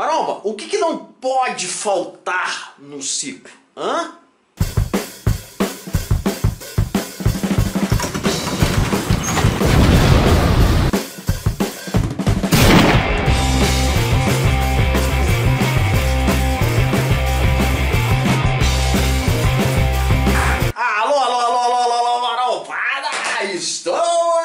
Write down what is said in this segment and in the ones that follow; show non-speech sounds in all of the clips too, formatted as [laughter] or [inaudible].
Maromba, o que, não pode faltar no ciclo? Hã? Marombada! Estou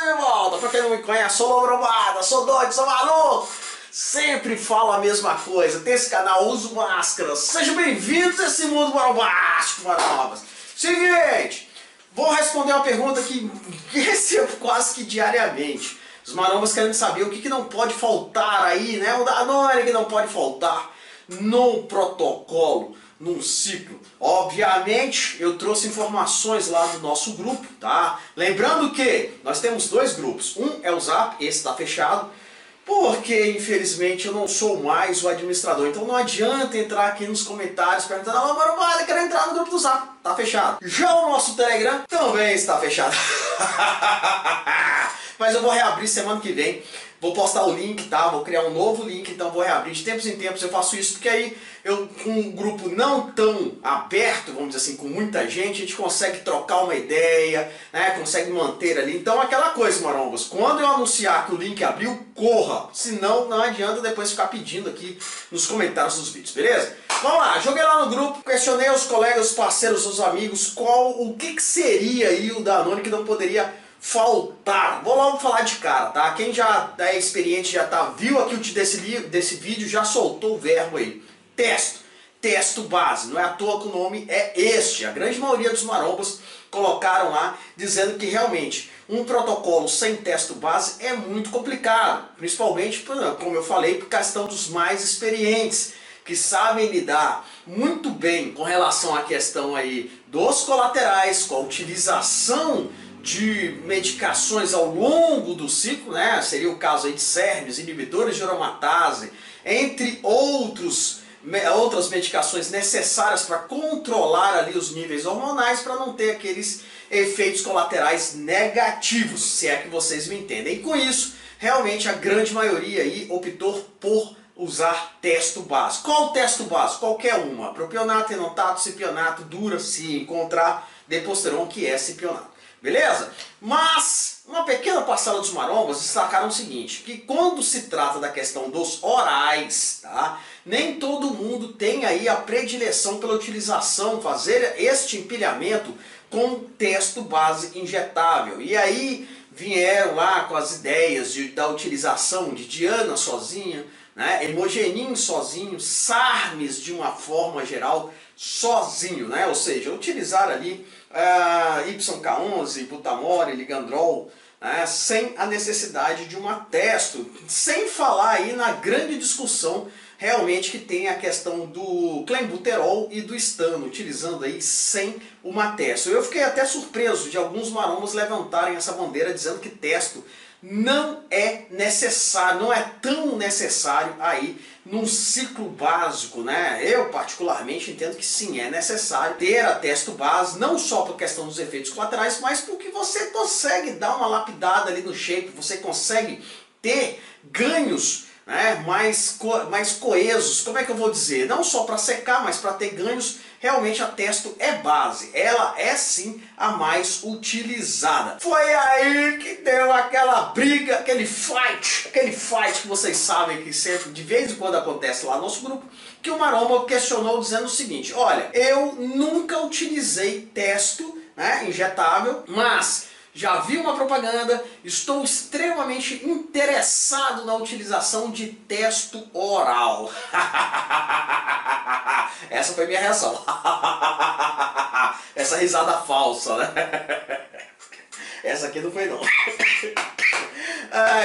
de volta! Pra quem não me conhece, sou marombada, sou doido, sou maluco! Sempre falo a mesma coisa, tem esse canal, uso máscara. Sejam bem-vindos a esse mundo marombástico, marombas! Seguinte, vou responder uma pergunta que [laughs] recebo quase que diariamente. Os marombas querem saber o que, que não pode faltar aí, né? O Danone que não pode faltar no protocolo num ciclo. Obviamente, eu trouxe informações lá do nosso grupo, tá? Lembrando que nós temos dois grupos. Um é o Zap, esse está fechado, porque infelizmente eu não sou mais o administrador. Então não adianta entrar aqui nos comentários perguntando: "Alô, Maromada, eu quero entrar no grupo do Zap". Tá fechado. Já o nosso Telegram também está fechado. [laughs] Mas eu vou reabrir semana que vem. Vou postar o link, tá? Vou criar um novo link, então vou reabrir de tempos em tempos. Eu faço isso porque aí eu com um grupo não tão aberto, vamos dizer assim, com muita gente, a gente consegue trocar uma ideia, né? Consegue manter ali. Então aquela coisa, marombas, quando eu anunciar que o link abriu, corra. Senão não adianta depois ficar pedindo aqui nos comentários dos vídeos, beleza? Vamos lá, joguei lá no grupo, questionei os colegas, os parceiros, os amigos, qual o que, que seria aí o Danone que não poderia faltar. Vou logo falar de cara, tá? Quem já é experiente, já tá, viu aqui o desse, desse vídeo, já soltou o verbo aí. Testo. Testo base. Não é à toa que o nome é este. A grande maioria dos marombas colocaram lá dizendo que realmente um protocolo sem texto base é muito complicado. Principalmente, como eu falei, por questão dos mais experientes que sabem lidar muito bem com relação à questão aí dos colaterais, com a utilização de medicações ao longo do ciclo, né? seria o caso aí de CERNES, inibidores de aromatase, entre outros, outras medicações necessárias para controlar ali os níveis hormonais para não ter aqueles efeitos colaterais negativos, se é que vocês me entendem. E com isso, realmente a grande maioria aí optou por usar testo básico. Qual testo básico? Qualquer uma. Propionato, enotato, cipionato, dura se encontrar deposteron, que é cipionato. Beleza? Mas uma pequena parcela dos marombas destacaram o seguinte, que quando se trata da questão dos orais, tá? nem todo mundo tem aí a predileção pela utilização, fazer este empilhamento com texto base injetável. E aí vieram lá com as ideias de, da utilização de Diana sozinha, né? Hemogenin sozinho, SARMES de uma forma geral sozinho, né? ou seja, utilizar ali uh, YK11, butamore, ligandrol, né, sem a necessidade de um atesto, sem falar aí na grande discussão realmente que tem a questão do clenbuterol e do estano, utilizando aí sem uma testo. Eu fiquei até surpreso de alguns marombas levantarem essa bandeira dizendo que testo não é necessário, não é tão necessário aí num ciclo básico, né? Eu particularmente entendo que sim, é necessário ter a testo base, não só por questão dos efeitos colaterais, mas porque você consegue dar uma lapidada ali no shape, você consegue ter ganhos né, mais, co mais coesos, como é que eu vou dizer? Não só para secar, mas para ter ganhos realmente a Testo é base. Ela é sim a mais utilizada. Foi aí que deu aquela briga, aquele fight, aquele fight que vocês sabem que sempre, de vez em quando acontece lá no nosso grupo, que o Maromba questionou dizendo o seguinte, olha, eu nunca utilizei Testo né, injetável, mas já vi uma propaganda, estou extremamente interessado na utilização de testo oral. [laughs] Essa foi minha reação. [laughs] Essa risada falsa, né? [laughs] Essa aqui não foi não.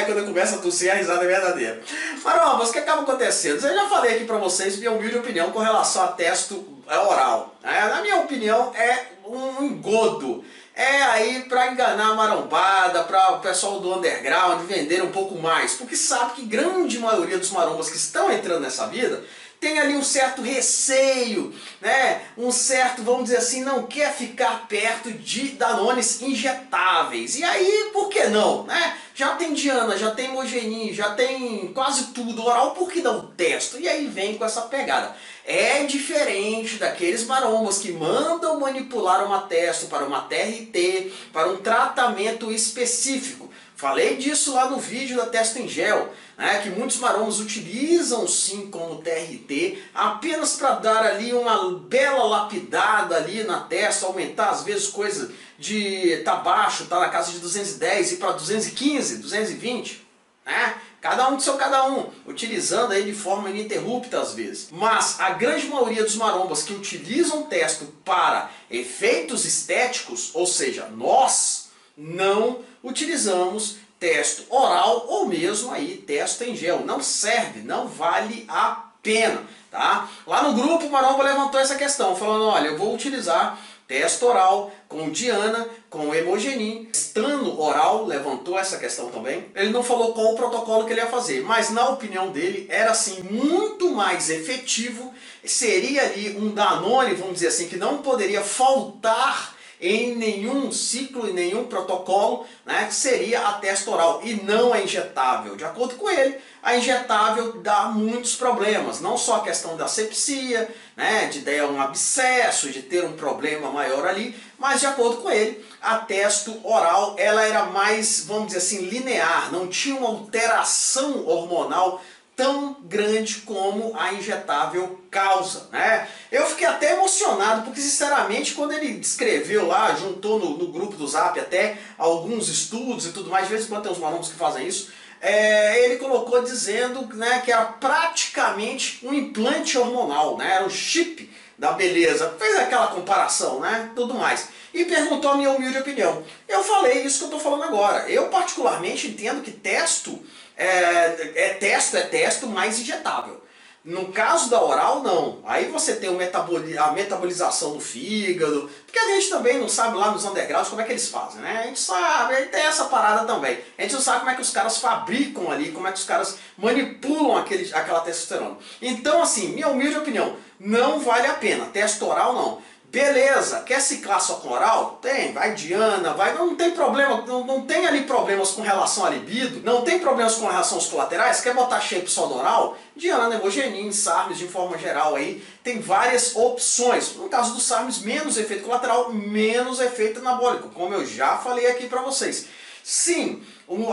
Quando eu começo a tossir, a risada é verdadeira. Mas o que acaba acontecendo? Eu já falei aqui pra vocês minha humilde opinião com relação a testo oral. É, na minha opinião, é um engodo é aí para enganar a marombada, para o pessoal do underground vender um pouco mais, porque sabe que grande maioria dos marombas que estão entrando nessa vida tem ali um certo receio, né? Um certo, vamos dizer assim, não quer ficar perto de danones injetáveis. E aí, por que não, né? Já tem Diana, já tem Mogenin, já tem quase tudo oral, por que não testo? E aí vem com essa pegada. É diferente daqueles marombas que mandam manipular uma testo para uma TRT, para um tratamento específico. Falei disso lá no vídeo da Testo em Gel, né, que muitos marombas utilizam sim como TRT apenas para dar ali uma bela lapidada ali na testa, aumentar às vezes coisa de tá baixo, tá na casa de 210 e para 215, 220, né? Cada um do seu cada um, utilizando aí de forma ininterrupta às vezes. Mas a grande maioria dos marombas que utilizam testo para efeitos estéticos, ou seja, nós não utilizamos testo oral ou mesmo aí testo em gel. Não serve, não vale a pena, tá? Lá no grupo o Maromba levantou essa questão, falando, olha, eu vou utilizar testo oral com Diana, com Hemogenin. Stano Oral levantou essa questão também. Ele não falou qual o protocolo que ele ia fazer, mas na opinião dele era assim muito mais efetivo. Seria ali um Danone, vamos dizer assim, que não poderia faltar em nenhum ciclo, em nenhum protocolo, né, que seria a testa oral e não a injetável. De acordo com ele, a injetável dá muitos problemas, não só a questão da sepsia, né, de ter um abscesso, de ter um problema maior ali, mas de acordo com ele, a testo oral ela era mais, vamos dizer assim, linear, não tinha uma alteração hormonal tão grande como a injetável causa. Né? Eu até emocionado, porque sinceramente quando ele descreveu lá, juntou no, no grupo do Zap até alguns estudos e tudo mais, de vez em quando tem uns malucos que fazem isso, é, ele colocou dizendo né, que era praticamente um implante hormonal, né, era um chip da beleza. Fez aquela comparação, né? Tudo mais. E perguntou a minha humilde opinião. Eu falei isso que eu estou falando agora. Eu particularmente entendo que testo é, é testo, é testo mais injetável. No caso da oral, não. Aí você tem metaboli a metabolização do fígado, porque a gente também não sabe lá nos undergrounds como é que eles fazem, né? A gente sabe, aí tem essa parada também. A gente não sabe como é que os caras fabricam ali, como é que os caras manipulam aquele, aquela testosterona. Então, assim, minha humilde opinião, não vale a pena. Testo oral, não. Beleza, quer ciclar só com oral? Tem, vai Diana, vai, não tem problema, não, não tem ali problemas com relação à libido, não tem problemas com relação aos colaterais, quer botar shape só? Diana, Hemogenin, SARMs de forma geral aí, tem várias opções. No caso do SARMs, menos efeito colateral, menos efeito anabólico, como eu já falei aqui para vocês. Sim,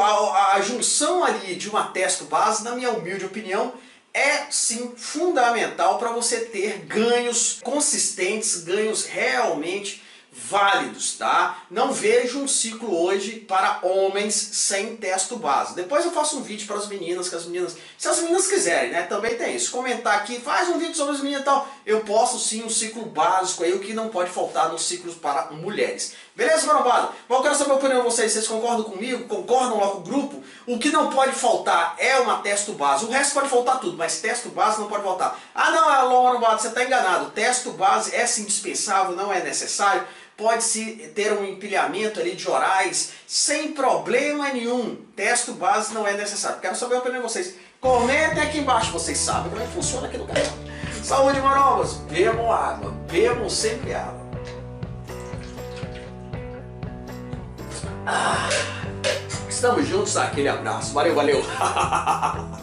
a, a junção ali de uma testo base, na minha humilde opinião, é sim fundamental para você ter ganhos consistentes, ganhos realmente válidos, tá? Não vejo um ciclo hoje para homens sem testo base. Depois eu faço um vídeo para as meninas, que as meninas, se as meninas quiserem, né? Também tem isso. Comentar aqui, faz um vídeo sobre as meninas e tal. Eu posso sim um ciclo básico aí, o que não pode faltar nos ciclos para mulheres. Beleza, marombado? Mas eu quero saber a opinião de vocês. Vocês concordam comigo? Concordam lá com o grupo? O que não pode faltar é uma testo base. O resto pode faltar tudo, mas testo base não pode faltar. Ah não, Alô, marombado, você está enganado. Testo base é sim indispensável, não é necessário pode-se ter um empilhamento ali de orais sem problema nenhum. Testo base não é necessário. Quero saber a opinião de vocês. Comentem aqui embaixo, vocês sabem como é que funciona aqui no canal. Saúde, marombas! Bebam água, bebam sempre água. Estamos juntos, aquele abraço. Valeu, valeu! [laughs]